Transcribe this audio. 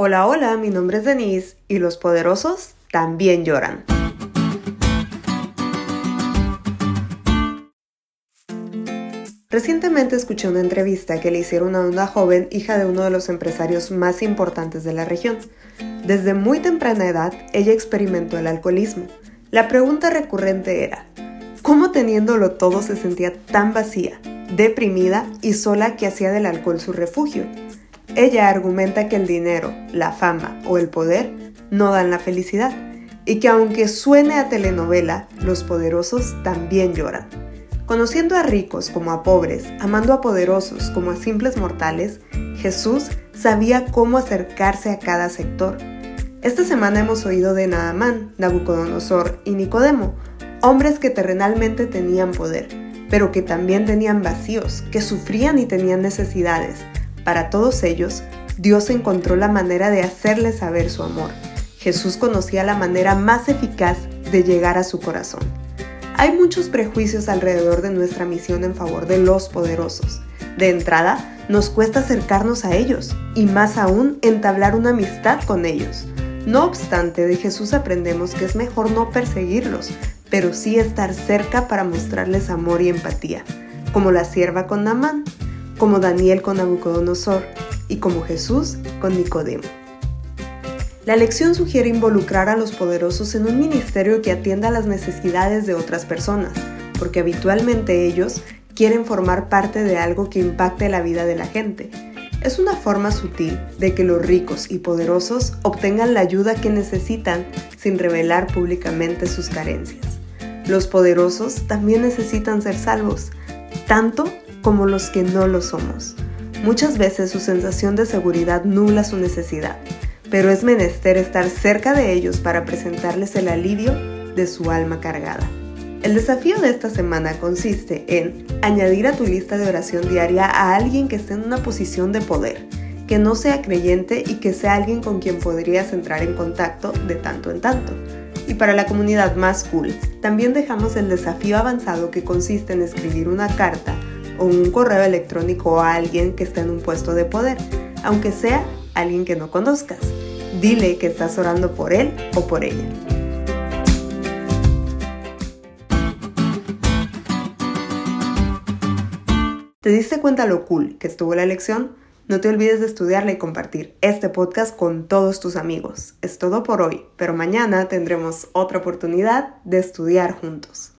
Hola, hola, mi nombre es Denise y los poderosos también lloran. Recientemente escuché una entrevista que le hicieron a una joven hija de uno de los empresarios más importantes de la región. Desde muy temprana edad, ella experimentó el alcoholismo. La pregunta recurrente era, ¿cómo teniéndolo todo se sentía tan vacía, deprimida y sola que hacía del alcohol su refugio? Ella argumenta que el dinero, la fama o el poder no dan la felicidad y que aunque suene a telenovela, los poderosos también lloran. Conociendo a ricos como a pobres, amando a poderosos como a simples mortales, Jesús sabía cómo acercarse a cada sector. Esta semana hemos oído de Naamán, Nabucodonosor y Nicodemo, hombres que terrenalmente tenían poder, pero que también tenían vacíos, que sufrían y tenían necesidades, para todos ellos, Dios encontró la manera de hacerles saber su amor. Jesús conocía la manera más eficaz de llegar a su corazón. Hay muchos prejuicios alrededor de nuestra misión en favor de los poderosos. De entrada, nos cuesta acercarnos a ellos y más aún entablar una amistad con ellos. No obstante, de Jesús aprendemos que es mejor no perseguirlos, pero sí estar cerca para mostrarles amor y empatía, como la sierva con Namán como Daniel con Nabucodonosor y como Jesús con Nicodemo. La lección sugiere involucrar a los poderosos en un ministerio que atienda las necesidades de otras personas, porque habitualmente ellos quieren formar parte de algo que impacte la vida de la gente. Es una forma sutil de que los ricos y poderosos obtengan la ayuda que necesitan sin revelar públicamente sus carencias. Los poderosos también necesitan ser salvos, tanto como los que no lo somos. Muchas veces su sensación de seguridad nula su necesidad, pero es menester estar cerca de ellos para presentarles el alivio de su alma cargada. El desafío de esta semana consiste en añadir a tu lista de oración diaria a alguien que esté en una posición de poder, que no sea creyente y que sea alguien con quien podrías entrar en contacto de tanto en tanto. Y para la comunidad más cool, también dejamos el desafío avanzado que consiste en escribir una carta o un correo electrónico a alguien que está en un puesto de poder, aunque sea alguien que no conozcas. Dile que estás orando por él o por ella. ¿Te diste cuenta lo cool que estuvo la lección? No te olvides de estudiarla y compartir este podcast con todos tus amigos. Es todo por hoy, pero mañana tendremos otra oportunidad de estudiar juntos.